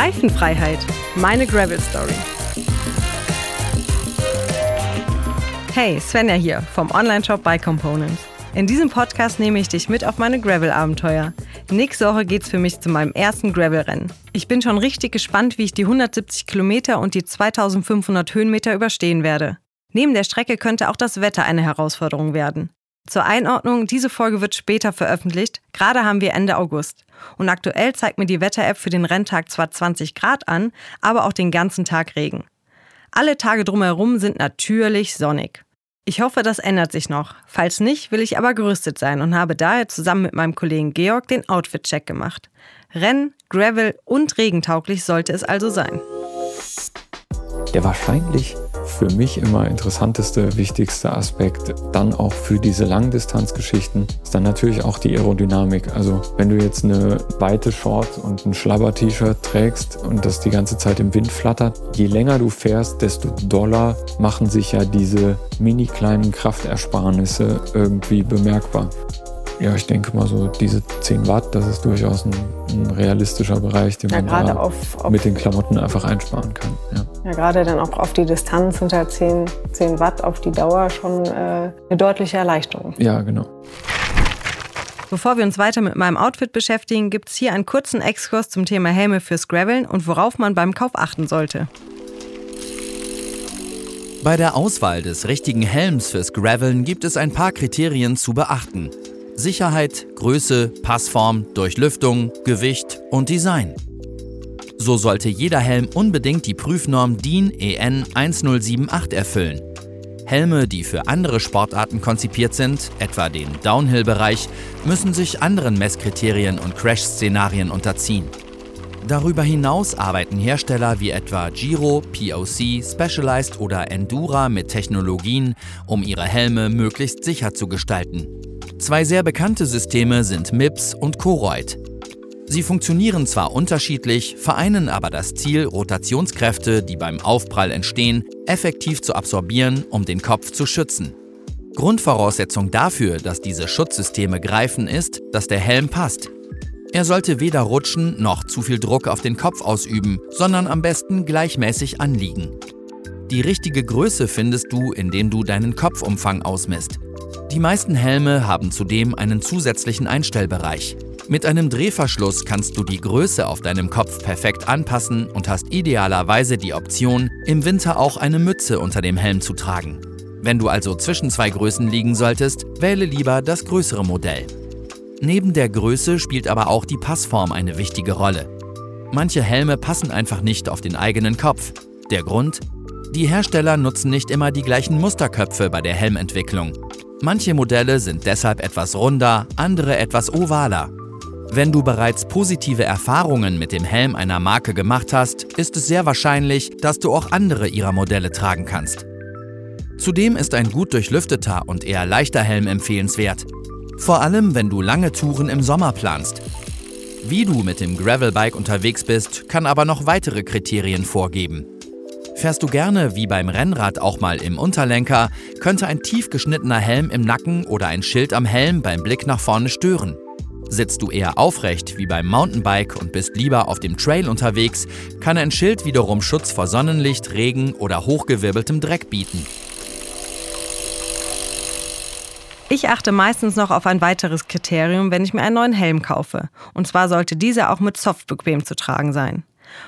Reifenfreiheit. Meine Gravel Story. Hey, Svenja hier vom Online-Shop Bike Components. In diesem Podcast nehme ich dich mit auf meine Gravel-Abenteuer. Nächste Woche geht's für mich zu meinem ersten Gravel-Rennen. Ich bin schon richtig gespannt, wie ich die 170 Kilometer und die 2500 Höhenmeter überstehen werde. Neben der Strecke könnte auch das Wetter eine Herausforderung werden. Zur Einordnung, diese Folge wird später veröffentlicht. Gerade haben wir Ende August. Und aktuell zeigt mir die Wetter-App für den Renntag zwar 20 Grad an, aber auch den ganzen Tag Regen. Alle Tage drumherum sind natürlich sonnig. Ich hoffe, das ändert sich noch. Falls nicht, will ich aber gerüstet sein und habe daher zusammen mit meinem Kollegen Georg den Outfit-Check gemacht. Renn, Gravel und regentauglich sollte es also sein. Der wahrscheinlich für mich immer interessanteste, wichtigste Aspekt, dann auch für diese Langdistanzgeschichten, ist dann natürlich auch die Aerodynamik. Also wenn du jetzt eine weite Short und ein Schlabber-T-Shirt trägst und das die ganze Zeit im Wind flattert, je länger du fährst, desto doller machen sich ja diese mini kleinen Kraftersparnisse irgendwie bemerkbar. Ja, ich denke mal so diese 10 Watt, das ist durchaus ein, ein realistisischer Bereich, den ja, man auf, auf mit den Klamotten einfach einsparen kann. Ja. ja, gerade dann auch auf die Distanz sind halt 10, 10 Watt auf die Dauer schon äh, eine deutliche Erleichterung. Ja, genau. Bevor wir uns weiter mit meinem Outfit beschäftigen, gibt es hier einen kurzen Exkurs zum Thema Helme fürs Graveln und worauf man beim Kauf achten sollte. Bei der Auswahl des richtigen Helms fürs Graveln gibt es ein paar Kriterien zu beachten. Sicherheit, Größe, Passform, Durchlüftung, Gewicht und Design. So sollte jeder Helm unbedingt die Prüfnorm DIN EN 1078 erfüllen. Helme, die für andere Sportarten konzipiert sind, etwa den Downhill-Bereich, müssen sich anderen Messkriterien und Crash-Szenarien unterziehen. Darüber hinaus arbeiten Hersteller wie etwa Giro, POC, Specialized oder Endura mit Technologien, um ihre Helme möglichst sicher zu gestalten. Zwei sehr bekannte Systeme sind MIPS und Koroyd. Sie funktionieren zwar unterschiedlich, vereinen aber das Ziel, Rotationskräfte, die beim Aufprall entstehen, effektiv zu absorbieren, um den Kopf zu schützen. Grundvoraussetzung dafür, dass diese Schutzsysteme greifen, ist, dass der Helm passt. Er sollte weder rutschen noch zu viel Druck auf den Kopf ausüben, sondern am besten gleichmäßig anliegen. Die richtige Größe findest du, indem du deinen Kopfumfang ausmisst. Die meisten Helme haben zudem einen zusätzlichen Einstellbereich. Mit einem Drehverschluss kannst du die Größe auf deinem Kopf perfekt anpassen und hast idealerweise die Option, im Winter auch eine Mütze unter dem Helm zu tragen. Wenn du also zwischen zwei Größen liegen solltest, wähle lieber das größere Modell. Neben der Größe spielt aber auch die Passform eine wichtige Rolle. Manche Helme passen einfach nicht auf den eigenen Kopf. Der Grund? Die Hersteller nutzen nicht immer die gleichen Musterköpfe bei der Helmentwicklung. Manche Modelle sind deshalb etwas runder, andere etwas ovaler. Wenn du bereits positive Erfahrungen mit dem Helm einer Marke gemacht hast, ist es sehr wahrscheinlich, dass du auch andere ihrer Modelle tragen kannst. Zudem ist ein gut durchlüfteter und eher leichter Helm empfehlenswert. Vor allem, wenn du lange Touren im Sommer planst. Wie du mit dem Gravelbike unterwegs bist, kann aber noch weitere Kriterien vorgeben. Fährst du gerne wie beim Rennrad auch mal im Unterlenker, könnte ein tief geschnittener Helm im Nacken oder ein Schild am Helm beim Blick nach vorne stören. Sitzt du eher aufrecht wie beim Mountainbike und bist lieber auf dem Trail unterwegs, kann ein Schild wiederum Schutz vor Sonnenlicht, Regen oder hochgewirbeltem Dreck bieten. Ich achte meistens noch auf ein weiteres Kriterium, wenn ich mir einen neuen Helm kaufe. Und zwar sollte dieser auch mit Soft bequem zu tragen sein.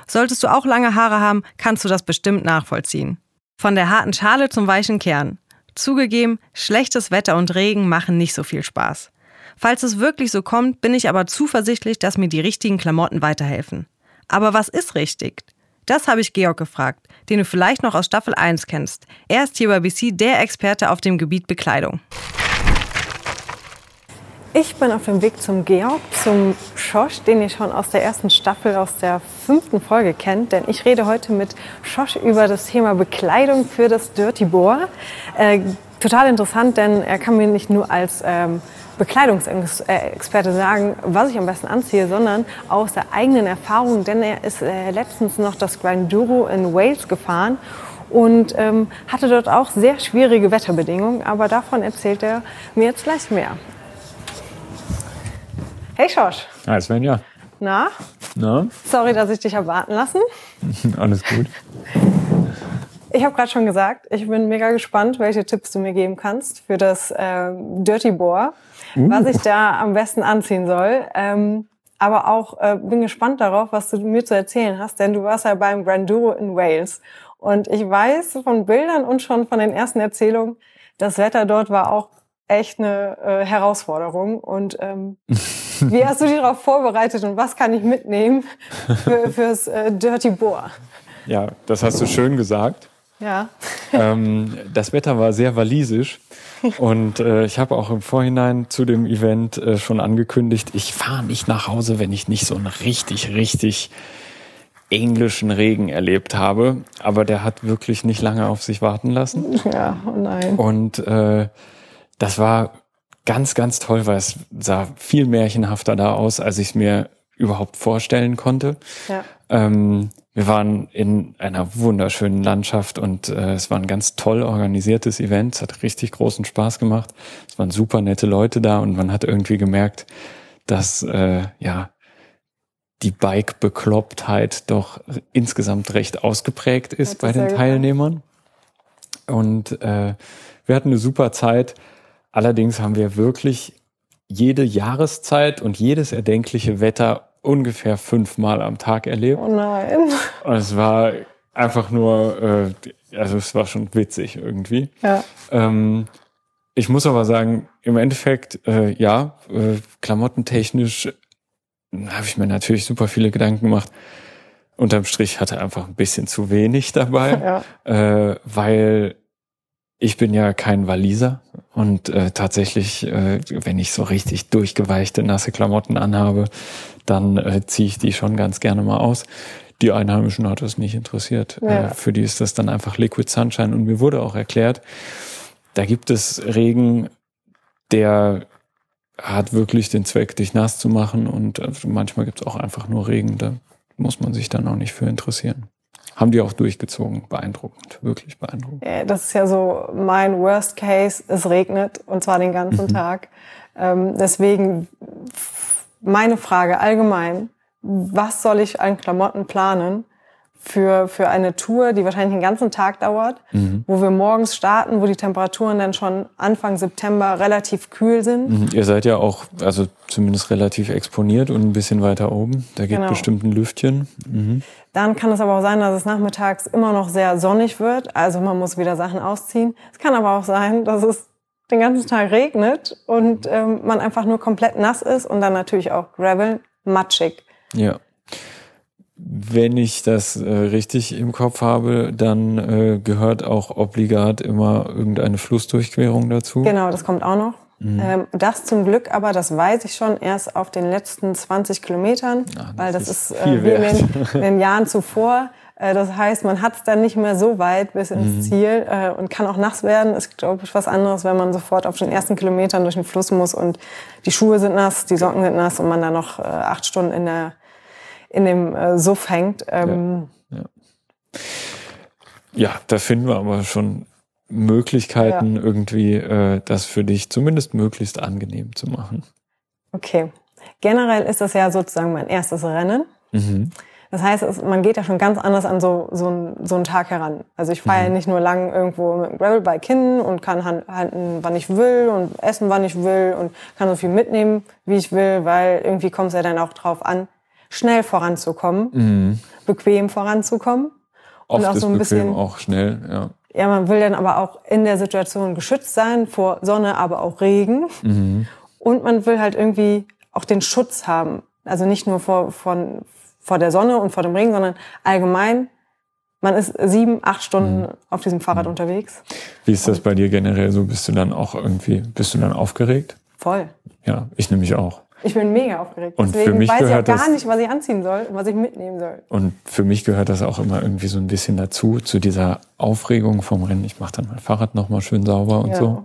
Solltest du auch lange Haare haben, kannst du das bestimmt nachvollziehen. Von der harten Schale zum weichen Kern. Zugegeben, schlechtes Wetter und Regen machen nicht so viel Spaß. Falls es wirklich so kommt, bin ich aber zuversichtlich, dass mir die richtigen Klamotten weiterhelfen. Aber was ist richtig? Das habe ich Georg gefragt, den du vielleicht noch aus Staffel 1 kennst. Er ist hier bei BC der Experte auf dem Gebiet Bekleidung. Ich bin auf dem Weg zum Georg, zum Schosch, den ihr schon aus der ersten Staffel, aus der fünften Folge kennt. Denn ich rede heute mit Schosch über das Thema Bekleidung für das Dirty Boar. Äh, total interessant, denn er kann mir nicht nur als ähm, Bekleidungsexperte sagen, was ich am besten anziehe, sondern aus der eigenen Erfahrung, denn er ist äh, letztens noch das Grinduro in Wales gefahren und ähm, hatte dort auch sehr schwierige Wetterbedingungen, aber davon erzählt er mir jetzt gleich mehr. Hey Schorsch. Hi Svenja. Na, Na? Sorry, dass ich dich habe warten lassen. Alles gut. Ich habe gerade schon gesagt, ich bin mega gespannt, welche Tipps du mir geben kannst für das äh, Dirty Boar, uh. was ich da am besten anziehen soll. Ähm, aber auch äh, bin gespannt darauf, was du mir zu erzählen hast, denn du warst ja beim Granduro in Wales. Und ich weiß von Bildern und schon von den ersten Erzählungen, das Wetter dort war auch echt eine äh, Herausforderung. Und ähm, wie hast du dich darauf vorbereitet und was kann ich mitnehmen für, fürs äh, Dirty Boar? Ja, das hast du schön gesagt. Ja. ähm, das Wetter war sehr walisisch und äh, ich habe auch im Vorhinein zu dem Event äh, schon angekündigt, ich fahre nicht nach Hause, wenn ich nicht so einen richtig, richtig englischen Regen erlebt habe. Aber der hat wirklich nicht lange auf sich warten lassen. Ja, oh nein. Und äh, das war ganz, ganz toll, weil es sah viel märchenhafter da aus, als ich es mir überhaupt vorstellen konnte. Ja. Ähm, wir waren in einer wunderschönen Landschaft und äh, es war ein ganz toll organisiertes Event. Es hat richtig großen Spaß gemacht. Es waren super nette Leute da und man hat irgendwie gemerkt, dass äh, ja die Bike-Beklopptheit doch insgesamt recht ausgeprägt ist bei den Teilnehmern. Und äh, wir hatten eine super Zeit. Allerdings haben wir wirklich jede Jahreszeit und jedes erdenkliche Wetter ungefähr fünfmal am Tag erlebt. Oh nein. Und es war einfach nur, äh, also es war schon witzig irgendwie. Ja. Ähm, ich muss aber sagen, im Endeffekt, äh, ja, äh, klamottentechnisch habe ich mir natürlich super viele Gedanken gemacht. Unterm Strich hatte einfach ein bisschen zu wenig dabei, ja. äh, weil ich bin ja kein Waliser und äh, tatsächlich, äh, wenn ich so richtig durchgeweichte, nasse Klamotten anhabe, dann äh, ziehe ich die schon ganz gerne mal aus. Die Einheimischen hat das nicht interessiert. Ja. Äh, für die ist das dann einfach Liquid Sunshine. Und mir wurde auch erklärt, da gibt es Regen, der hat wirklich den Zweck, dich nass zu machen. Und äh, manchmal gibt es auch einfach nur Regen. Da muss man sich dann auch nicht für interessieren. Haben die auch durchgezogen. Beeindruckend, wirklich beeindruckend. Das ist ja so mein Worst Case. Es regnet und zwar den ganzen mhm. Tag. Ähm, deswegen meine Frage allgemein. Was soll ich an Klamotten planen für, für eine Tour, die wahrscheinlich den ganzen Tag dauert, mhm. wo wir morgens starten, wo die Temperaturen dann schon Anfang September relativ kühl sind? Mhm. Ihr seid ja auch, also zumindest relativ exponiert und ein bisschen weiter oben. Da geht genau. bestimmt ein Lüftchen. Mhm. Dann kann es aber auch sein, dass es nachmittags immer noch sehr sonnig wird. Also man muss wieder Sachen ausziehen. Es kann aber auch sein, dass es den ganzen Tag regnet und ähm, man einfach nur komplett nass ist und dann natürlich auch Gravel matschig. Ja. Wenn ich das äh, richtig im Kopf habe, dann äh, gehört auch obligat immer irgendeine Flussdurchquerung dazu. Genau, das kommt auch noch. Mhm. Ähm, das zum Glück aber, das weiß ich schon erst auf den letzten 20 Kilometern, Ach, das weil das ist, ist äh, wie in den, in den, Jahren zuvor. Äh, das heißt, man hat es dann nicht mehr so weit bis ins mhm. Ziel äh, und kann auch nass werden. Ist, glaube ich, was anderes, wenn man sofort auf den ersten Kilometern durch den Fluss muss und die Schuhe sind nass, die Socken sind nass und man dann noch äh, acht Stunden in, der, in dem äh, Suff hängt. Ähm, ja, ja. ja, da finden wir aber schon Möglichkeiten, ja. irgendwie äh, das für dich zumindest möglichst angenehm zu machen. Okay. Generell ist das ja sozusagen mein erstes Rennen. Mhm. Das heißt, es, man geht ja schon ganz anders an so, so, ein, so einen Tag heran. Also ich fahre mhm. ja nicht nur lang irgendwo mit dem Gravelbike hin und kann halten, wann ich will und essen, wann ich will und kann so viel mitnehmen, wie ich will, weil irgendwie kommt es ja dann auch drauf an, schnell voranzukommen, mhm. bequem voranzukommen. Oft und auch so ein bisschen auch schnell, ja. Ja, man will dann aber auch in der Situation geschützt sein vor Sonne, aber auch Regen. Mhm. Und man will halt irgendwie auch den Schutz haben. Also nicht nur vor, von, vor der Sonne und vor dem Regen, sondern allgemein. Man ist sieben, acht Stunden mhm. auf diesem Fahrrad mhm. unterwegs. Wie ist das bei dir generell so? Bist du dann auch irgendwie, bist du dann aufgeregt? Voll. Ja, ich nämlich auch. Ich bin mega aufgeregt. Und Deswegen für mich weiß gehört ich auch gar nicht, was ich anziehen soll und was ich mitnehmen soll. Und für mich gehört das auch immer irgendwie so ein bisschen dazu, zu dieser Aufregung vom Rennen. Ich mache dann mein Fahrrad nochmal schön sauber und ja, so.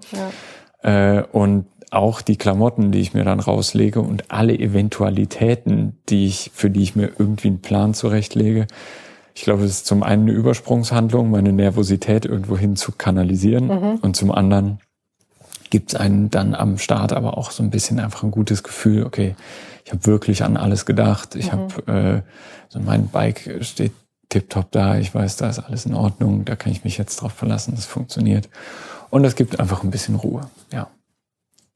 Ja. Äh, und auch die Klamotten, die ich mir dann rauslege und alle Eventualitäten, die ich, für die ich mir irgendwie einen Plan zurechtlege. Ich glaube, es ist zum einen eine Übersprungshandlung, meine Nervosität irgendwo hin zu kanalisieren mhm. und zum anderen gibt es einen dann am Start aber auch so ein bisschen einfach ein gutes Gefühl, okay, ich habe wirklich an alles gedacht. Ich mhm. habe, äh, so mein Bike steht tipptopp da, ich weiß, da ist alles in Ordnung, da kann ich mich jetzt drauf verlassen, das funktioniert. Und es gibt einfach ein bisschen Ruhe, ja.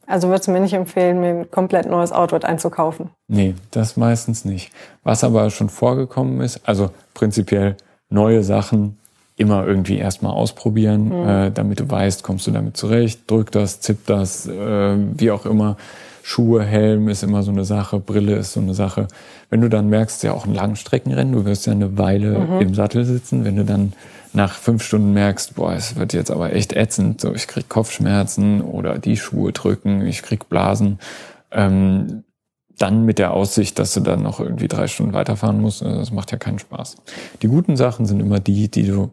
Also würdest du mir nicht empfehlen, mir ein komplett neues Outfit einzukaufen? Nee, das meistens nicht. Was aber schon vorgekommen ist, also prinzipiell neue Sachen immer irgendwie erstmal ausprobieren, mhm. äh, damit du weißt, kommst du damit zurecht, drück das, zipp das, äh, wie auch immer. Schuhe, Helm ist immer so eine Sache, Brille ist so eine Sache. Wenn du dann merkst, ja auch ein Langstreckenrennen, du wirst ja eine Weile mhm. im Sattel sitzen, wenn du dann nach fünf Stunden merkst, boah, es wird jetzt aber echt ätzend, so ich krieg Kopfschmerzen oder die Schuhe drücken, ich krieg Blasen, ähm, dann mit der Aussicht, dass du dann noch irgendwie drei Stunden weiterfahren musst, also das macht ja keinen Spaß. Die guten Sachen sind immer die, die du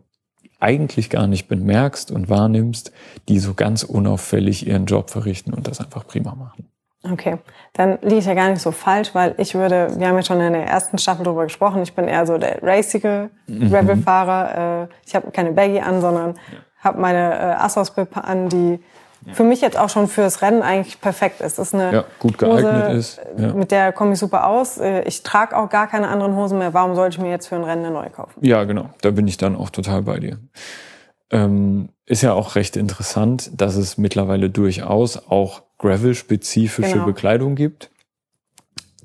eigentlich gar nicht bemerkst und wahrnimmst, die so ganz unauffällig ihren Job verrichten und das einfach prima machen. Okay, dann liege ich ja gar nicht so falsch, weil ich würde, wir haben ja schon in der ersten Staffel darüber gesprochen, ich bin eher so der racige mhm. Rebel-Fahrer. Äh, ich habe keine Baggy an, sondern habe meine äh, Assos-Bib an, die ja. für mich jetzt auch schon fürs Rennen eigentlich perfekt ist. Das ist eine ja, gut geeignet Hose, ist. Ja. Mit der komme ich super aus. Äh, ich trage auch gar keine anderen Hosen mehr. Warum sollte ich mir jetzt für ein Rennen eine neue kaufen? Ja, genau. Da bin ich dann auch total bei dir. Ähm, ist ja auch recht interessant, dass es mittlerweile durchaus auch Gravel-spezifische genau. Bekleidung gibt.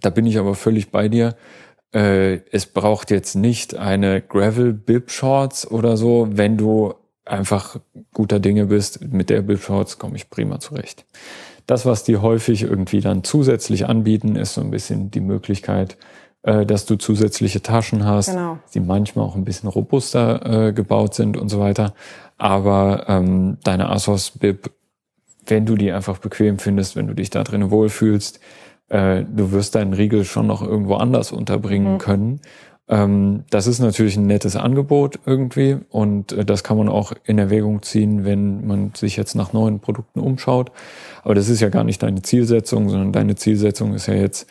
Da bin ich aber völlig bei dir. Äh, es braucht jetzt nicht eine Gravel-Bib-Shorts oder so, wenn du einfach guter Dinge bist. Mit der Bib-Shorts komme ich prima zurecht. Das, was die häufig irgendwie dann zusätzlich anbieten, ist so ein bisschen die Möglichkeit, äh, dass du zusätzliche Taschen hast, genau. die manchmal auch ein bisschen robuster äh, gebaut sind und so weiter. Aber ähm, deine Asos Bib, wenn du die einfach bequem findest, wenn du dich da drin wohlfühlst, äh, du wirst deinen Riegel schon noch irgendwo anders unterbringen mhm. können. Ähm, das ist natürlich ein nettes Angebot irgendwie und äh, das kann man auch in Erwägung ziehen, wenn man sich jetzt nach neuen Produkten umschaut. Aber das ist ja gar nicht deine Zielsetzung, sondern deine Zielsetzung ist ja jetzt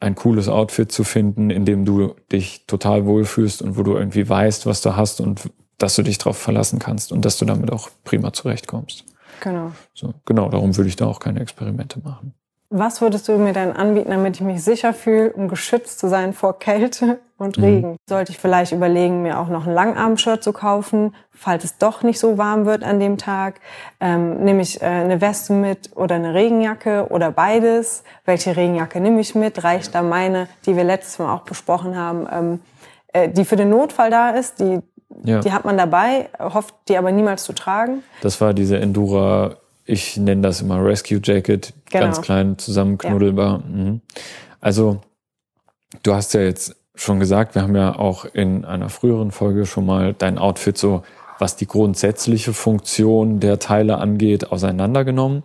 ein cooles Outfit zu finden, in dem du dich total wohlfühlst und wo du irgendwie weißt, was du hast und dass du dich darauf verlassen kannst und dass du damit auch prima zurechtkommst. Genau. So, genau, darum würde ich da auch keine Experimente machen. Was würdest du mir dann anbieten, damit ich mich sicher fühle, um geschützt zu sein vor Kälte und mhm. Regen? Mhm. Sollte ich vielleicht überlegen, mir auch noch ein Langarm-Shirt zu kaufen, falls es doch nicht so warm wird an dem Tag? Ähm, nehme ich äh, eine Weste mit oder eine Regenjacke oder beides? Welche Regenjacke nehme ich mit? Reicht da meine, die wir letztes Mal auch besprochen haben, ähm, äh, die für den Notfall da ist, die ja. Die hat man dabei, hofft die aber niemals zu tragen. Das war diese Endura ich nenne das immer Rescue Jacket, genau. ganz klein, zusammenknuddelbar. Ja. Mhm. Also, du hast ja jetzt schon gesagt, wir haben ja auch in einer früheren Folge schon mal dein Outfit so, was die grundsätzliche Funktion der Teile angeht, auseinandergenommen.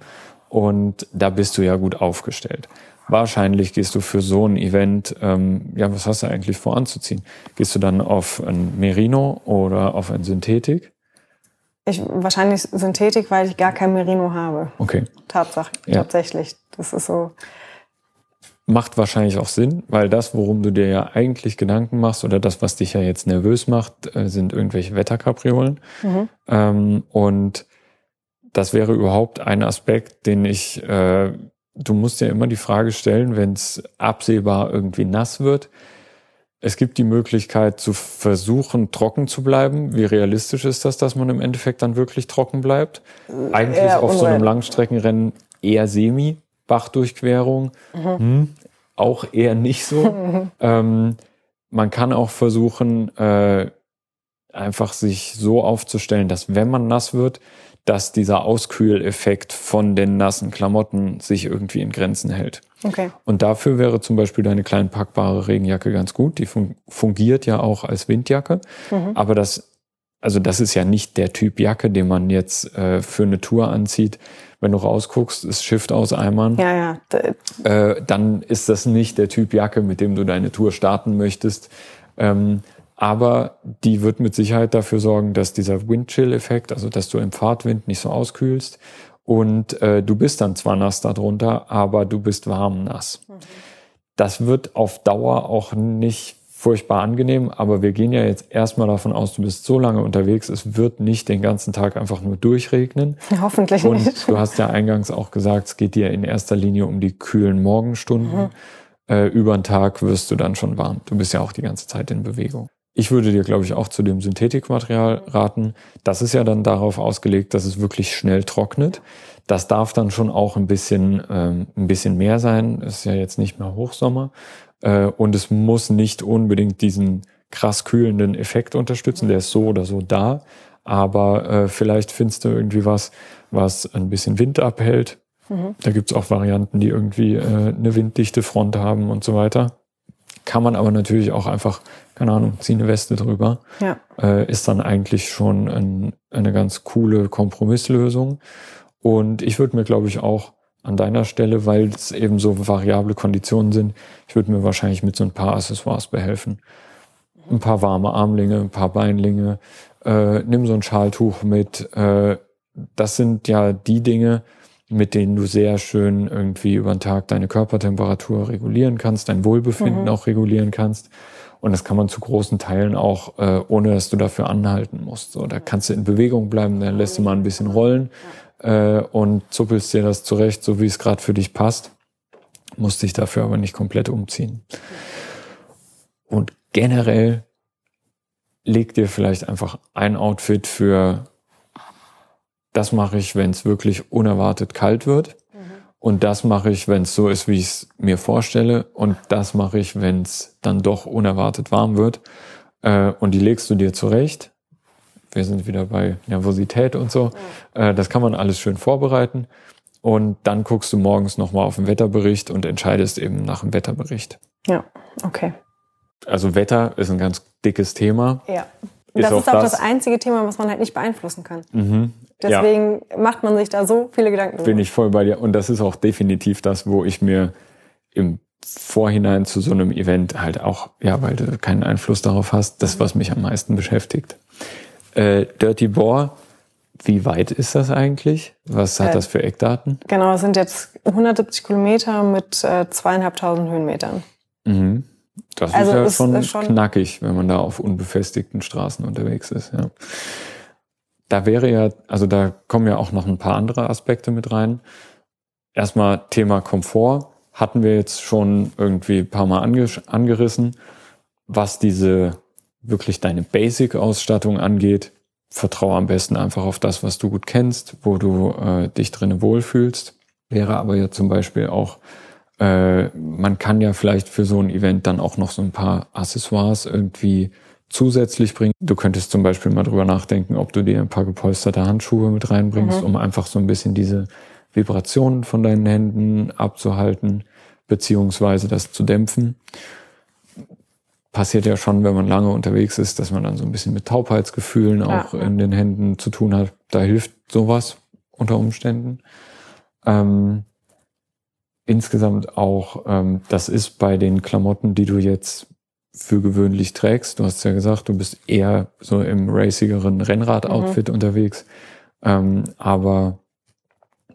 Und da bist du ja gut aufgestellt. Wahrscheinlich gehst du für so ein Event, ähm, ja, was hast du eigentlich vor anzuziehen? Gehst du dann auf ein Merino oder auf ein Synthetik? Ich, wahrscheinlich Synthetik, weil ich gar kein Merino habe. Okay. Tatsache, ja. tatsächlich. Das ist so. Macht wahrscheinlich auch Sinn, weil das, worum du dir ja eigentlich Gedanken machst oder das, was dich ja jetzt nervös macht, äh, sind irgendwelche Wetterkapriolen. Mhm. Ähm, und das wäre überhaupt ein Aspekt, den ich, äh, du musst ja immer die Frage stellen, wenn es absehbar irgendwie nass wird, es gibt die Möglichkeit zu versuchen, trocken zu bleiben. Wie realistisch ist das, dass man im Endeffekt dann wirklich trocken bleibt? Eigentlich eher auf so einem Langstreckenrennen eher semi, Bachdurchquerung, mhm. hm, auch eher nicht so. ähm, man kann auch versuchen, äh, einfach sich so aufzustellen, dass wenn man nass wird, dass dieser Auskühleffekt von den nassen Klamotten sich irgendwie in Grenzen hält. Okay. Und dafür wäre zum Beispiel deine klein packbare Regenjacke ganz gut. Die fungiert ja auch als Windjacke. Mhm. Aber das, also das ist ja nicht der Typ Jacke, den man jetzt äh, für eine Tour anzieht. Wenn du rausguckst, ist Shift aus Eimern. Ja, ja. Äh, dann ist das nicht der Typ Jacke, mit dem du deine Tour starten möchtest. Ähm, aber die wird mit Sicherheit dafür sorgen, dass dieser Windchill-Effekt, also dass du im Fahrtwind nicht so auskühlst und äh, du bist dann zwar nass darunter, aber du bist warm nass. Mhm. Das wird auf Dauer auch nicht furchtbar angenehm, aber wir gehen ja jetzt erstmal davon aus, du bist so lange unterwegs, es wird nicht den ganzen Tag einfach nur durchregnen. Hoffentlich Und nicht. du hast ja eingangs auch gesagt, es geht dir in erster Linie um die kühlen Morgenstunden. Mhm. Äh, über den Tag wirst du dann schon warm. Du bist ja auch die ganze Zeit in Bewegung. Ich würde dir, glaube ich, auch zu dem Synthetikmaterial raten. Das ist ja dann darauf ausgelegt, dass es wirklich schnell trocknet. Das darf dann schon auch ein bisschen, ähm, ein bisschen mehr sein. Es ist ja jetzt nicht mehr Hochsommer. Äh, und es muss nicht unbedingt diesen krass kühlenden Effekt unterstützen. Der ist so oder so da. Aber äh, vielleicht findest du irgendwie was, was ein bisschen Wind abhält. Da gibt's auch Varianten, die irgendwie äh, eine winddichte Front haben und so weiter. Kann man aber natürlich auch einfach, keine Ahnung, zieh eine Weste drüber. Ja. Äh, ist dann eigentlich schon ein, eine ganz coole Kompromisslösung. Und ich würde mir, glaube ich, auch an deiner Stelle, weil es eben so variable Konditionen sind, ich würde mir wahrscheinlich mit so ein paar Accessoires behelfen. Ein paar warme Armlinge, ein paar Beinlinge, äh, nimm so ein Schaltuch mit. Äh, das sind ja die Dinge, mit denen du sehr schön irgendwie über den Tag deine Körpertemperatur regulieren kannst, dein Wohlbefinden auch regulieren kannst. Und das kann man zu großen Teilen auch, äh, ohne dass du dafür anhalten musst. So, da kannst du in Bewegung bleiben, dann lässt du mal ein bisschen rollen äh, und zuppelst dir das zurecht, so wie es gerade für dich passt. Musst dich dafür aber nicht komplett umziehen. Und generell leg dir vielleicht einfach ein Outfit für das mache ich, wenn es wirklich unerwartet kalt wird. Und das mache ich, wenn es so ist, wie ich es mir vorstelle. Und das mache ich, wenn es dann doch unerwartet warm wird. Äh, und die legst du dir zurecht. Wir sind wieder bei Nervosität und so. Äh, das kann man alles schön vorbereiten. Und dann guckst du morgens nochmal auf den Wetterbericht und entscheidest eben nach dem Wetterbericht. Ja, okay. Also Wetter ist ein ganz dickes Thema. Ja. Ist das auch ist auch das, das- einzige Thema, was man halt nicht beeinflussen kann. Mhm. Ja. Deswegen macht man sich da so viele Gedanken bin ich voll bei dir. Und das ist auch definitiv das, wo ich mir im Vorhinein zu so einem Event halt auch, ja, weil du keinen Einfluss darauf hast, das, was mich am meisten beschäftigt. Äh, Dirty Boar, wie weit ist das eigentlich? Was hat Äh, das für Eckdaten? Genau, es sind jetzt 170 Kilometer mit äh, zweieinhalbtausend Höhenmetern. Mhm. Das Also ist ja es schon, ist schon- knackig, wenn man da auf unbefestigten Straßen unterwegs ist. Ja. Da wäre ja, also da kommen ja auch noch ein paar andere Aspekte mit rein. Erstmal Thema Komfort hatten wir jetzt schon irgendwie ein paar Mal ange angerissen. Was diese wirklich deine Basic-Ausstattung angeht, vertraue am besten einfach auf das, was du gut kennst, wo du äh, dich drinnen wohlfühlst. Wäre aber ja zum Beispiel auch äh, man kann ja vielleicht für so ein Event dann auch noch so ein paar Accessoires irgendwie zusätzlich bringen. Du könntest zum Beispiel mal drüber nachdenken, ob du dir ein paar gepolsterte Handschuhe mit reinbringst, um einfach so ein bisschen diese Vibrationen von deinen Händen abzuhalten, beziehungsweise das zu dämpfen. Passiert ja schon, wenn man lange unterwegs ist, dass man dann so ein bisschen mit Taubheitsgefühlen Ja. auch in den Händen zu tun hat. Da hilft sowas unter Umständen. Ähm, insgesamt auch, ähm, das ist bei den Klamotten, die du jetzt für gewöhnlich trägst. Du hast ja gesagt, du bist eher so im racigeren Rennrad-Outfit unterwegs. Ähm, aber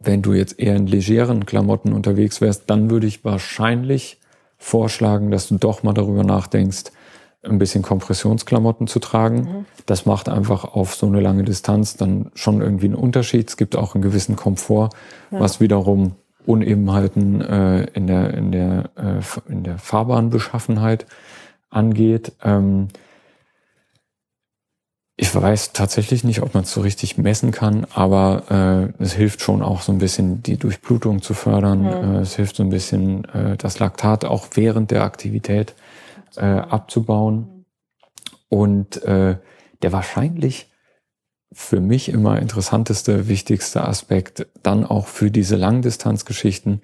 wenn du jetzt eher in legeren Klamotten unterwegs wärst, dann würde ich wahrscheinlich vorschlagen, dass du doch mal darüber nachdenkst, ein bisschen Kompressionsklamotten zu tragen. Das macht einfach auf so eine lange Distanz dann schon irgendwie einen Unterschied. Es gibt auch einen gewissen Komfort, was wiederum Unebenheiten äh, in der in der äh, in der Fahrbahnbeschaffenheit angeht. Ähm, ich weiß tatsächlich nicht, ob man es so richtig messen kann, aber äh, es hilft schon auch so ein bisschen die Durchblutung zu fördern. Äh, es hilft so ein bisschen äh, das Laktat auch während der Aktivität äh, abzubauen. Und äh, der wahrscheinlich für mich immer interessanteste, wichtigste Aspekt dann auch für diese Langdistanzgeschichten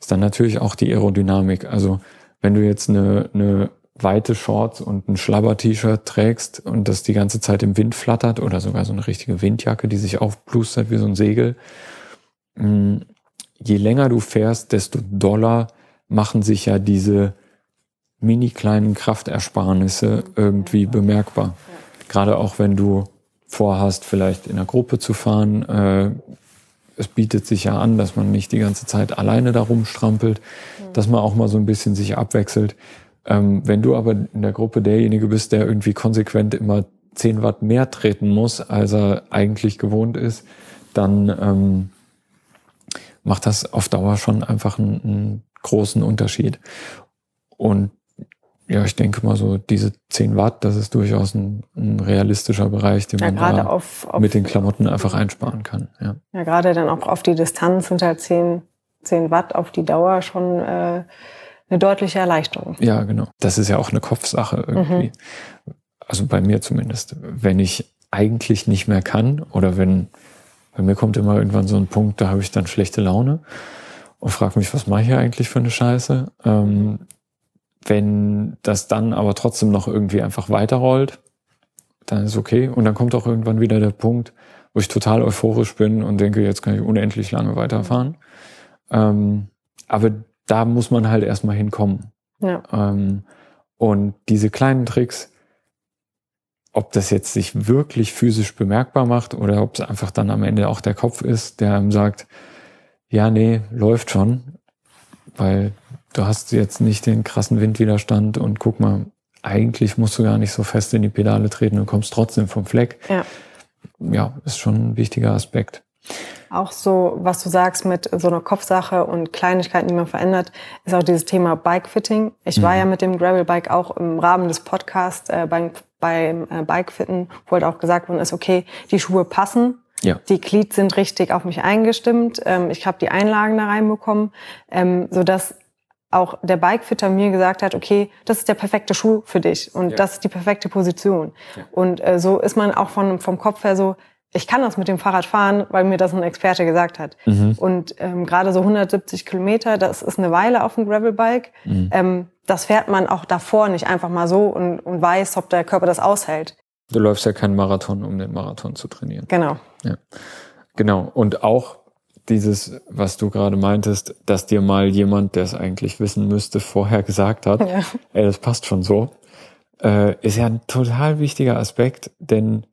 ist dann natürlich auch die Aerodynamik. Also wenn du jetzt eine, eine weite Shorts und ein Schlabber-T-Shirt trägst und das die ganze Zeit im Wind flattert oder sogar so eine richtige Windjacke, die sich aufplustert wie so ein Segel, mh, je länger du fährst, desto doller machen sich ja diese mini kleinen Kraftersparnisse irgendwie bemerkbar. Gerade auch wenn du vorhast, vielleicht in einer Gruppe zu fahren. Äh, es bietet sich ja an, dass man nicht die ganze Zeit alleine da rumstrampelt, dass man auch mal so ein bisschen sich abwechselt. Ähm, wenn du aber in der Gruppe derjenige bist, der irgendwie konsequent immer 10 Watt mehr treten muss, als er eigentlich gewohnt ist, dann ähm, macht das auf Dauer schon einfach einen, einen großen Unterschied. Und ja, ich denke mal so, diese 10 Watt, das ist durchaus ein, ein realistischer Bereich, den ja, man da auf, auf, mit den Klamotten einfach einsparen kann. Ja. ja, gerade dann auch auf die Distanz sind halt 10, 10 Watt auf die Dauer schon äh, eine deutliche Erleichterung. Ja, genau. Das ist ja auch eine Kopfsache irgendwie. Mhm. Also bei mir zumindest. Wenn ich eigentlich nicht mehr kann oder wenn bei mir kommt immer irgendwann so ein Punkt, da habe ich dann schlechte Laune und frage mich, was mache ich hier eigentlich für eine Scheiße? Ähm, wenn das dann aber trotzdem noch irgendwie einfach weiterrollt, dann ist okay. Und dann kommt auch irgendwann wieder der Punkt, wo ich total euphorisch bin und denke, jetzt kann ich unendlich lange weiterfahren. Ähm, aber da muss man halt erstmal hinkommen. Ja. Ähm, und diese kleinen Tricks, ob das jetzt sich wirklich physisch bemerkbar macht oder ob es einfach dann am Ende auch der Kopf ist, der einem sagt, ja, nee, läuft schon, weil du hast jetzt nicht den krassen Windwiderstand und guck mal, eigentlich musst du gar nicht so fest in die Pedale treten und kommst trotzdem vom Fleck. Ja, ja ist schon ein wichtiger Aspekt. Auch so, was du sagst mit so einer Kopfsache und Kleinigkeiten, die man verändert, ist auch dieses Thema Bikefitting. Ich mhm. war ja mit dem Gravelbike auch im Rahmen des Podcasts äh, beim, beim äh, Bikefitten, wo halt auch gesagt worden ist, okay, die Schuhe passen. Ja. Die Glied sind richtig auf mich eingestimmt. Ähm, ich habe die Einlagen da reinbekommen, ähm, so dass auch der Bikefitter mir gesagt hat, okay, das ist der perfekte Schuh für dich und ja. das ist die perfekte Position. Ja. Und äh, so ist man auch von, vom Kopf her so, ich kann das mit dem Fahrrad fahren, weil mir das ein Experte gesagt hat. Mhm. Und ähm, gerade so 170 Kilometer, das ist eine Weile auf dem Gravelbike. Mhm. Ähm, das fährt man auch davor nicht einfach mal so und, und weiß, ob der Körper das aushält. Du läufst ja keinen Marathon, um den Marathon zu trainieren. Genau. Ja. Genau. Und auch dieses, was du gerade meintest, dass dir mal jemand, der es eigentlich wissen müsste, vorher gesagt hat, ja. ey, das passt schon so, äh, ist ja ein total wichtiger Aspekt, denn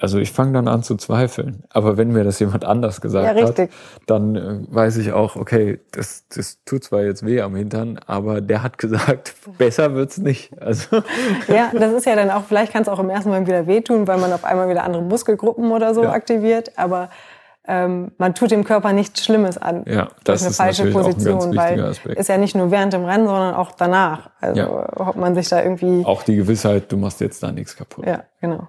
also ich fange dann an zu zweifeln. Aber wenn mir das jemand anders gesagt ja, hat, dann äh, weiß ich auch, okay, das, das tut zwar jetzt weh am Hintern, aber der hat gesagt, besser wird's nicht. Also ja, das ist ja dann auch, vielleicht kann es auch im ersten Mal wieder wehtun, weil man auf einmal wieder andere Muskelgruppen oder so ja. aktiviert. Aber ähm, man tut dem Körper nichts Schlimmes an. Ja, das ist eine falsche Position, ein weil Aspekt. ist ja nicht nur während dem Rennen, sondern auch danach. Also ja. ob man sich da irgendwie auch die Gewissheit, du machst jetzt da nichts kaputt. Ja, genau.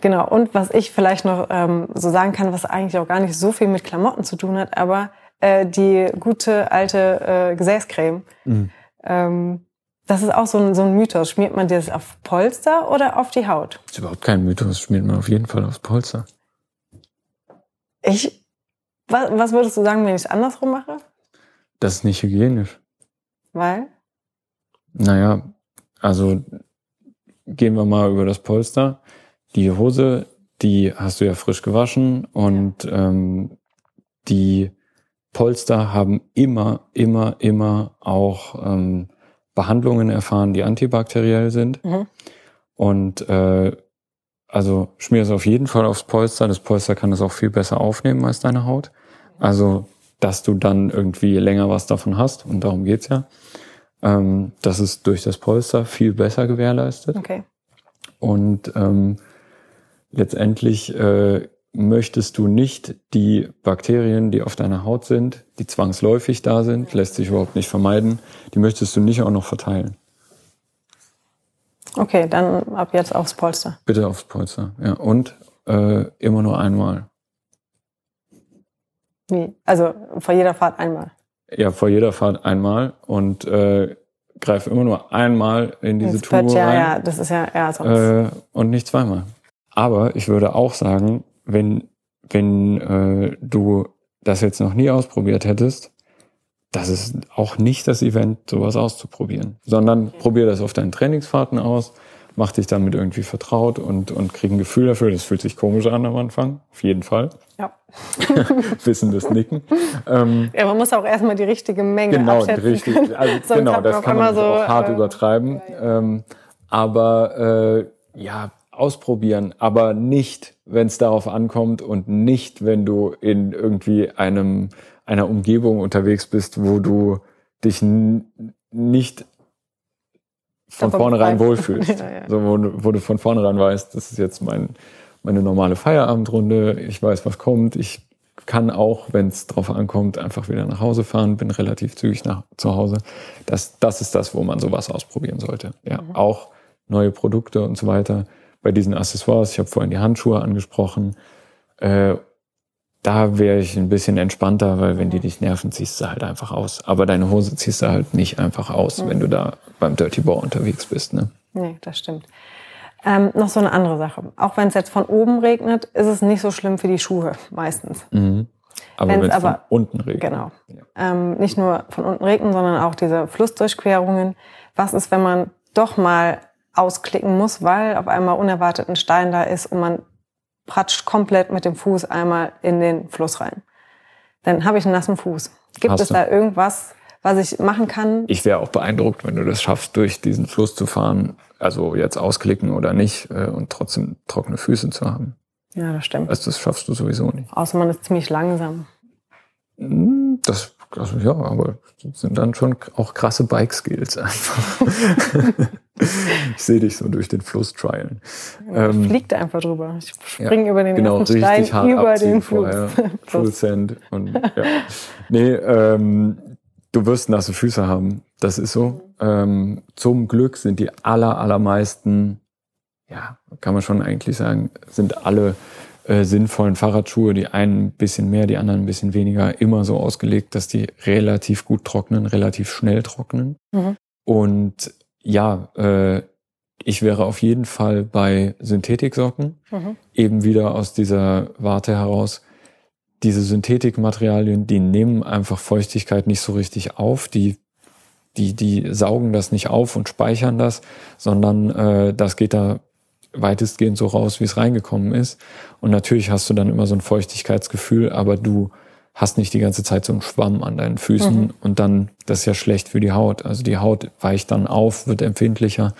Genau. Und was ich vielleicht noch ähm, so sagen kann, was eigentlich auch gar nicht so viel mit Klamotten zu tun hat, aber äh, die gute alte äh, Gesäßcreme. Mhm. Ähm, das ist auch so ein, so ein Mythos. Schmiert man das auf Polster oder auf die Haut? Das ist überhaupt kein Mythos. Schmiert man auf jeden Fall aufs Polster. Ich, was, was würdest du sagen, wenn ich es andersrum mache? Das ist nicht hygienisch. Weil? Naja, also gehen wir mal über das Polster die Hose, die hast du ja frisch gewaschen und ähm, die Polster haben immer, immer, immer auch ähm, Behandlungen erfahren, die antibakteriell sind. Mhm. Und äh, also schmier es auf jeden Fall aufs Polster. Das Polster kann es auch viel besser aufnehmen als deine Haut. Also, dass du dann irgendwie länger was davon hast, und darum geht's ja. Ähm, das ist durch das Polster viel besser gewährleistet. Okay. Und ähm, letztendlich äh, möchtest du nicht die Bakterien, die auf deiner Haut sind, die zwangsläufig da sind, lässt sich überhaupt nicht vermeiden, die möchtest du nicht auch noch verteilen. Okay, dann ab jetzt aufs Polster. Bitte aufs Polster, ja. Und äh, immer nur einmal. Wie? Also vor jeder Fahrt einmal? Ja, vor jeder Fahrt einmal und äh, greif immer nur einmal in diese Tube ja, rein. Ja, das ist ja, ja sonst. Äh, und nicht zweimal. Aber ich würde auch sagen, wenn, wenn äh, du das jetzt noch nie ausprobiert hättest, das ist auch nicht das Event, sowas auszuprobieren, sondern okay. probier das auf deinen Trainingsfahrten aus, mach dich damit irgendwie vertraut und, und krieg ein Gefühl dafür. Das fühlt sich komisch an am Anfang, auf jeden Fall. Ja. Wissendes Nicken. Ähm, ja, man muss auch erstmal die richtige Menge genau, abschätzen. Richtig, also, genau, das kann man so, auch hart äh, übertreiben. Ja, ja. Ähm, aber äh, ja, ausprobieren, aber nicht, wenn es darauf ankommt und nicht, wenn du in irgendwie einem einer Umgebung unterwegs bist, wo du dich nicht von vornherein wohlfühlst. ja, ja. So, wo, wo, du von vornherein weißt, das ist jetzt mein, meine normale Feierabendrunde, ich weiß, was kommt, ich kann auch, wenn es drauf ankommt, einfach wieder nach Hause fahren, bin relativ zügig nach zu Hause. Das, das ist das, wo man sowas ausprobieren sollte. Ja, mhm. auch neue Produkte und so weiter. Bei diesen Accessoires, ich habe vorhin die Handschuhe angesprochen, äh, da wäre ich ein bisschen entspannter, weil wenn die dich nerven, ziehst du halt einfach aus. Aber deine Hose ziehst du halt nicht einfach aus, mhm. wenn du da beim Dirty Bow unterwegs bist. Ne? Nee, das stimmt. Ähm, noch so eine andere Sache. Auch wenn es jetzt von oben regnet, ist es nicht so schlimm für die Schuhe meistens. Mhm. Aber wenn es von unten regnet. Genau. Ja. Ähm, nicht nur von unten regnen, sondern auch diese Flussdurchquerungen. Was ist, wenn man doch mal ausklicken muss, weil auf einmal unerwartet ein Stein da ist und man pratscht komplett mit dem Fuß einmal in den Fluss rein. Dann habe ich einen nassen Fuß. Gibt Hast es du? da irgendwas, was ich machen kann? Ich wäre auch beeindruckt, wenn du das schaffst, durch diesen Fluss zu fahren, also jetzt ausklicken oder nicht äh, und trotzdem trockene Füße zu haben. Ja, das stimmt. Also das schaffst du sowieso nicht. Außer man ist ziemlich langsam. Hm, das, also ja, aber das sind dann schon auch krasse Bike-Skills einfach. ich sehe dich so durch den Fluss trialen. Ähm, fliegt einfach drüber. Ich springe ja, über den genau, ersten Stein über den Fluss. Full Sand. Und, ja. Nee, ähm, du wirst nasse Füße haben. Das ist so. Ähm, zum Glück sind die aller, allermeisten, ja, kann man schon eigentlich sagen, sind alle äh, sinnvollen Fahrradschuhe, die einen ein bisschen mehr, die anderen ein bisschen weniger, immer so ausgelegt, dass die relativ gut trocknen, relativ schnell trocknen. Mhm. Und ja, äh, ich wäre auf jeden Fall bei Synthetiksocken, mhm. eben wieder aus dieser Warte heraus. Diese Synthetikmaterialien, die nehmen einfach Feuchtigkeit nicht so richtig auf, die die, die saugen das nicht auf und speichern das, sondern äh, das geht da weitestgehend so raus, wie es reingekommen ist. Und natürlich hast du dann immer so ein Feuchtigkeitsgefühl, aber du hast nicht die ganze Zeit so einen Schwamm an deinen Füßen mhm. und dann, das ist ja schlecht für die Haut. Also die Haut weicht dann auf, wird empfindlicher.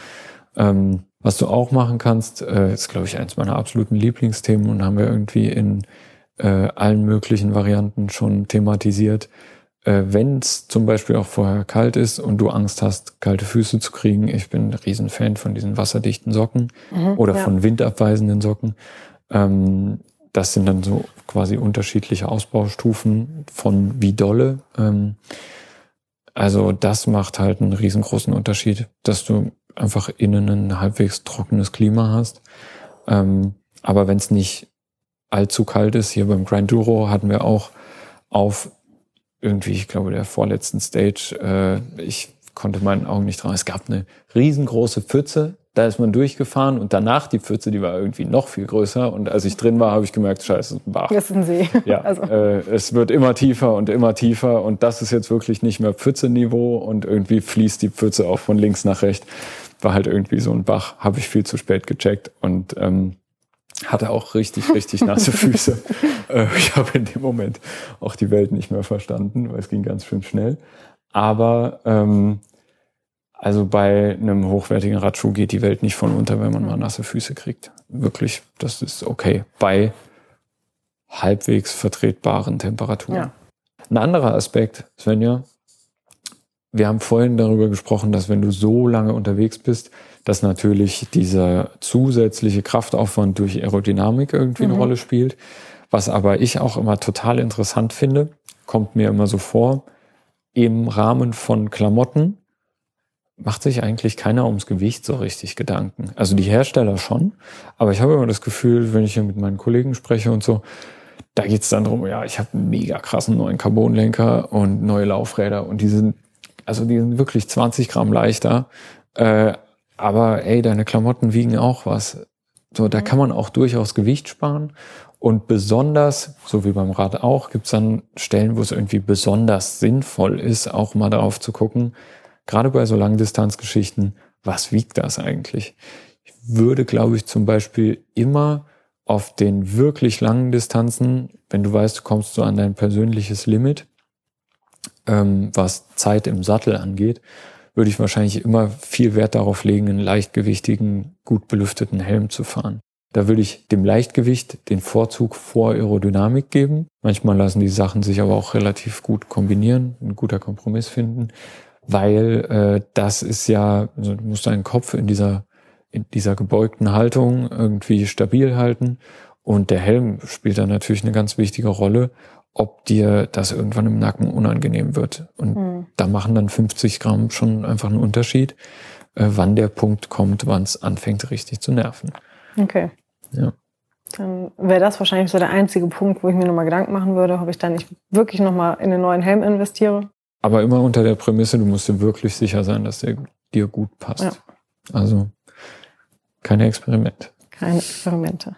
Ähm, was du auch machen kannst, äh, ist, glaube ich, eins meiner absoluten Lieblingsthemen und haben wir irgendwie in äh, allen möglichen Varianten schon thematisiert. Äh, Wenn es zum Beispiel auch vorher kalt ist und du Angst hast, kalte Füße zu kriegen, ich bin ein Riesenfan von diesen wasserdichten Socken mhm, oder ja. von windabweisenden Socken. Ähm, das sind dann so quasi unterschiedliche Ausbaustufen von wie dolle. Ähm, also das macht halt einen riesengroßen Unterschied, dass du einfach innen ein halbwegs trockenes Klima hast. Ähm, aber wenn es nicht allzu kalt ist, hier beim Grand Duro hatten wir auch auf irgendwie, ich glaube, der vorletzten Stage, äh, ich konnte meinen Augen nicht trauen. Es gab eine riesengroße Pfütze da ist man durchgefahren und danach die Pfütze, die war irgendwie noch viel größer. Und als ich drin war, habe ich gemerkt, scheiße, ist ein Bach. Das ist ein See. Ja, also. äh, es wird immer tiefer und immer tiefer und das ist jetzt wirklich nicht mehr Pfützeniveau und irgendwie fließt die Pfütze auch von links nach rechts. War halt irgendwie so ein Bach, habe ich viel zu spät gecheckt und ähm, hatte auch richtig, richtig nasse Füße. äh, ich habe in dem Moment auch die Welt nicht mehr verstanden, weil es ging ganz schön schnell. Aber ähm, also bei einem hochwertigen Radschuh geht die Welt nicht von unter, wenn man mal nasse Füße kriegt. Wirklich, das ist okay. Bei halbwegs vertretbaren Temperaturen. Ja. Ein anderer Aspekt, Svenja, wir haben vorhin darüber gesprochen, dass wenn du so lange unterwegs bist, dass natürlich dieser zusätzliche Kraftaufwand durch Aerodynamik irgendwie mhm. eine Rolle spielt. Was aber ich auch immer total interessant finde, kommt mir immer so vor, im Rahmen von Klamotten macht sich eigentlich keiner ums Gewicht so richtig Gedanken. Also die Hersteller schon, aber ich habe immer das Gefühl, wenn ich hier mit meinen Kollegen spreche und so, da geht's dann drum, ja, ich habe einen mega krassen neuen Carbonlenker und neue Laufräder und die sind, also die sind wirklich 20 Gramm leichter. Äh, aber ey, deine Klamotten wiegen auch was. So, da kann man auch durchaus Gewicht sparen. Und besonders, so wie beim Rad auch, gibt's dann Stellen, wo es irgendwie besonders sinnvoll ist, auch mal darauf zu gucken, gerade bei so Langdistanzgeschichten, was wiegt das eigentlich? Ich würde, glaube ich, zum Beispiel immer auf den wirklich langen Distanzen, wenn du weißt, du kommst so an dein persönliches Limit, ähm, was Zeit im Sattel angeht, würde ich wahrscheinlich immer viel Wert darauf legen, einen leichtgewichtigen, gut belüfteten Helm zu fahren. Da würde ich dem Leichtgewicht den Vorzug vor Aerodynamik geben. Manchmal lassen die Sachen sich aber auch relativ gut kombinieren, ein guter Kompromiss finden weil äh, das ist ja, also du musst deinen Kopf in dieser, in dieser gebeugten Haltung irgendwie stabil halten. Und der Helm spielt da natürlich eine ganz wichtige Rolle, ob dir das irgendwann im Nacken unangenehm wird. Und mhm. da machen dann 50 Gramm schon einfach einen Unterschied, äh, wann der Punkt kommt, wann es anfängt, richtig zu nerven. Okay. Ja. Dann wäre das wahrscheinlich so der einzige Punkt, wo ich mir nochmal Gedanken machen würde, ob ich dann nicht wirklich nochmal in einen neuen Helm investiere. Aber immer unter der Prämisse, du musst dir wirklich sicher sein, dass der dir gut passt. Ja. Also keine Experimente. Keine Experimente.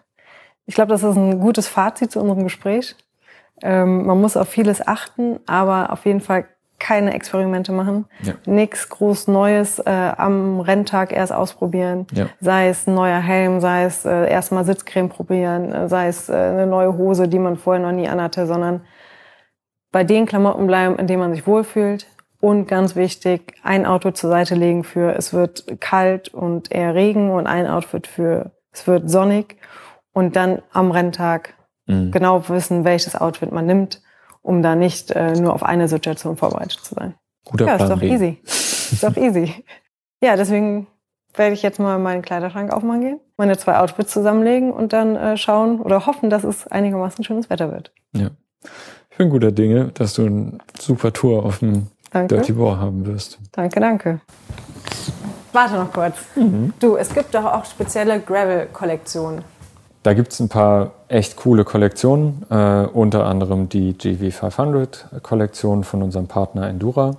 Ich glaube, das ist ein gutes Fazit zu unserem Gespräch. Ähm, man muss auf vieles achten, aber auf jeden Fall keine Experimente machen. Ja. Nichts groß Neues äh, am Renntag erst ausprobieren. Ja. Sei es ein neuer Helm, sei es äh, erstmal Sitzcreme probieren, äh, sei es äh, eine neue Hose, die man vorher noch nie anhatte, sondern bei den Klamotten bleiben, in denen man sich wohlfühlt. Und ganz wichtig, ein Auto zur Seite legen für es wird kalt und eher Regen und ein Outfit für es wird sonnig. Und dann am Renntag mhm. genau wissen, welches Outfit man nimmt, um da nicht äh, nur auf eine Situation vorbereitet zu sein. Guter ja, Plan ist doch B. easy. ist doch easy. Ja, deswegen werde ich jetzt mal meinen Kleiderschrank aufmachen gehen, meine zwei Outfits zusammenlegen und dann äh, schauen oder hoffen, dass es einigermaßen schönes Wetter wird. Ja. Ich bin guter Dinge, dass du eine super Tour auf dem danke. Dirty Boar haben wirst. Danke, danke. Warte noch kurz. Mhm. Du, es gibt doch auch spezielle Gravel-Kollektionen. Da gibt es ein paar echt coole Kollektionen, äh, unter anderem die GV500-Kollektion von unserem Partner Endura.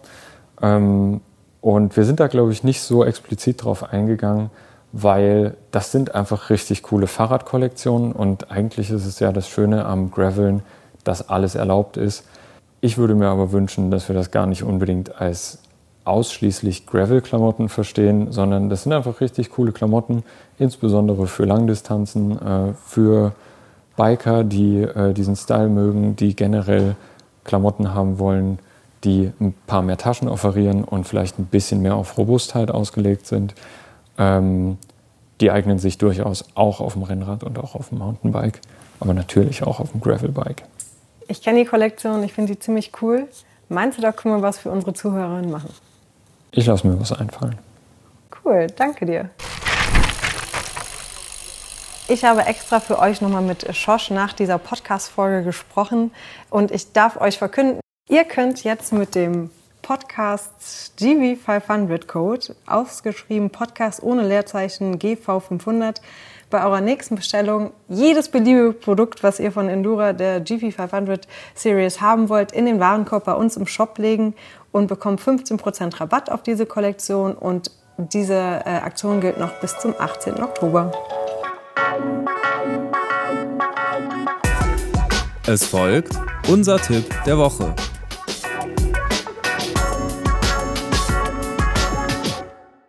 Ähm, und wir sind da, glaube ich, nicht so explizit drauf eingegangen, weil das sind einfach richtig coole Fahrradkollektionen und eigentlich ist es ja das Schöne am Graveln, dass alles erlaubt ist. Ich würde mir aber wünschen, dass wir das gar nicht unbedingt als ausschließlich Gravel-Klamotten verstehen, sondern das sind einfach richtig coole Klamotten, insbesondere für Langdistanzen, äh, für Biker, die äh, diesen Style mögen, die generell Klamotten haben wollen, die ein paar mehr Taschen offerieren und vielleicht ein bisschen mehr auf Robustheit ausgelegt sind. Ähm, die eignen sich durchaus auch auf dem Rennrad und auch auf dem Mountainbike, aber natürlich auch auf dem Gravelbike. Ich kenne die Kollektion, ich finde sie ziemlich cool. Meinst du, da können wir was für unsere Zuhörerinnen machen? Ich lasse mir was einfallen. Cool, danke dir. Ich habe extra für euch nochmal mit Schosch nach dieser Podcast-Folge gesprochen und ich darf euch verkünden, ihr könnt jetzt mit dem Podcast GV500 Code, ausgeschrieben Podcast ohne Leerzeichen GV500, bei eurer nächsten Bestellung jedes beliebige Produkt, was ihr von Endura der GV500 Series haben wollt, in den Warenkorb bei uns im Shop legen und bekommt 15% Rabatt auf diese Kollektion und diese äh, Aktion gilt noch bis zum 18. Oktober. Es folgt unser Tipp der Woche.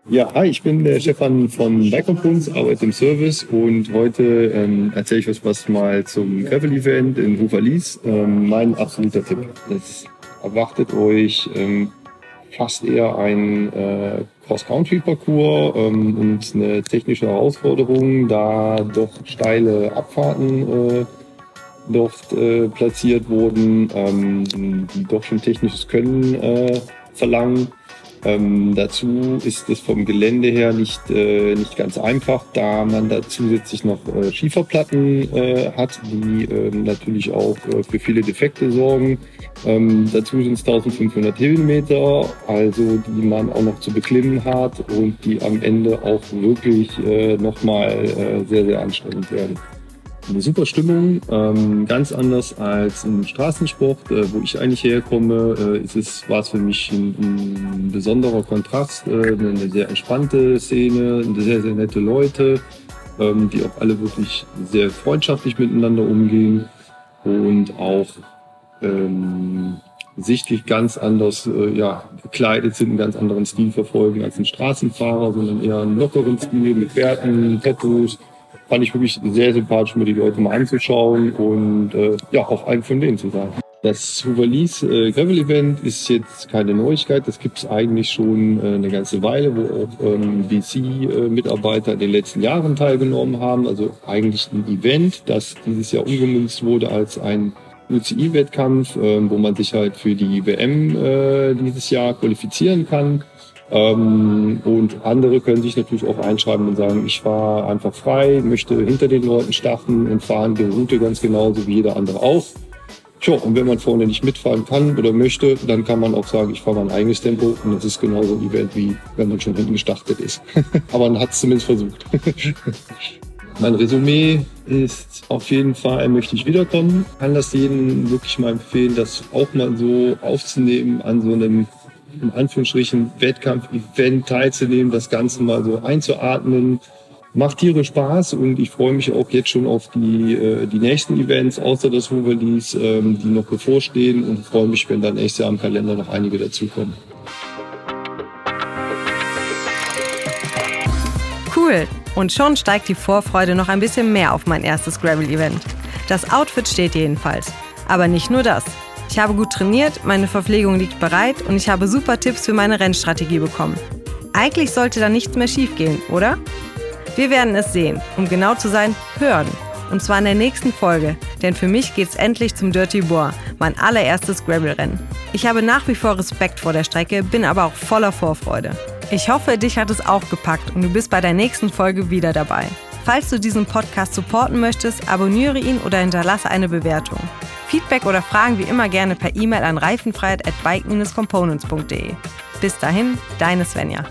Ja, hi, ich bin der Stefan von Bikecompons, arbeite im Service und heute ähm, erzähle ich euch was mal zum Gravel-Event in Rufalis. Ähm, mein absoluter Tipp. Das erwartet euch ähm, fast eher ein äh, Cross-Country-Parcours ähm, und eine technische Herausforderung, da doch steile Abfahrten äh, dort äh, platziert wurden, ähm, die doch schon technisches Können äh, verlangen. Ähm, dazu ist es vom Gelände her nicht, äh, nicht ganz einfach, da man da zusätzlich noch äh, Schieferplatten äh, hat, die äh, natürlich auch äh, für viele Defekte sorgen. Ähm, dazu sind es 1500 Höhenmeter, also die man auch noch zu beklimmen hat und die am Ende auch wirklich äh, nochmal äh, sehr, sehr anstrengend werden eine super Stimmung, ähm, ganz anders als im Straßensport, äh, wo ich eigentlich herkomme. Äh, ist es war es für mich ein, ein besonderer Kontrast, äh, eine sehr entspannte Szene, sehr sehr nette Leute, ähm, die auch alle wirklich sehr freundschaftlich miteinander umgehen und auch ähm, sichtlich ganz anders äh, ja, gekleidet sind, einen ganz anderen Stil verfolgen als ein Straßenfahrer, sondern eher einen lockeren Stil mit Bärten, Tattoos fand ich wirklich sehr sympathisch, mir die Leute mal anzuschauen und äh, ja, auch einen von denen zu sein. Das Huvalis äh, Gravel Event ist jetzt keine Neuigkeit. Das gibt es eigentlich schon äh, eine ganze Weile, wo auch ähm, BC-Mitarbeiter äh, in den letzten Jahren teilgenommen haben. Also eigentlich ein Event, das dieses Jahr umgemünzt wurde als ein UCI-Wettkampf, äh, wo man sich halt für die WM äh, dieses Jahr qualifizieren kann. Ähm, und andere können sich natürlich auch einschreiben und sagen, ich fahre einfach frei, möchte hinter den Leuten starten und fahren die Route ganz genauso wie jeder andere auch. Tja, und wenn man vorne nicht mitfahren kann oder möchte, dann kann man auch sagen, ich fahre mein eigenes Tempo. Und das ist genauso ein Event, wie wenn man schon hinten gestartet ist. Aber man hat es zumindest versucht. mein Resümee ist auf jeden Fall, möchte ich wiederkommen. Kann das jedem wirklich mal empfehlen, das auch mal so aufzunehmen an so einem in Anführungsstrichen Wettkampf-Event teilzunehmen, das Ganze mal so einzuatmen, macht Tiere Spaß und ich freue mich auch jetzt schon auf die, äh, die nächsten Events, außer das Hooverlies, ähm, die noch bevorstehen und freue mich, wenn dann nächstes Jahr im Kalender noch einige dazukommen. Cool! Und schon steigt die Vorfreude noch ein bisschen mehr auf mein erstes Gravel-Event. Das Outfit steht jedenfalls. Aber nicht nur das. Ich habe gut trainiert, meine Verpflegung liegt bereit und ich habe super Tipps für meine Rennstrategie bekommen. Eigentlich sollte da nichts mehr schiefgehen, oder? Wir werden es sehen, um genau zu sein, hören. Und zwar in der nächsten Folge, denn für mich geht's endlich zum Dirty Boar, mein allererstes Gravel-Rennen. Ich habe nach wie vor Respekt vor der Strecke, bin aber auch voller Vorfreude. Ich hoffe, dich hat es auch gepackt und du bist bei der nächsten Folge wieder dabei. Falls du diesen Podcast supporten möchtest, abonniere ihn oder hinterlasse eine Bewertung. Feedback oder Fragen wie immer gerne per E-Mail an reifenfreiheit at bike-components.de. Bis dahin, deine Svenja.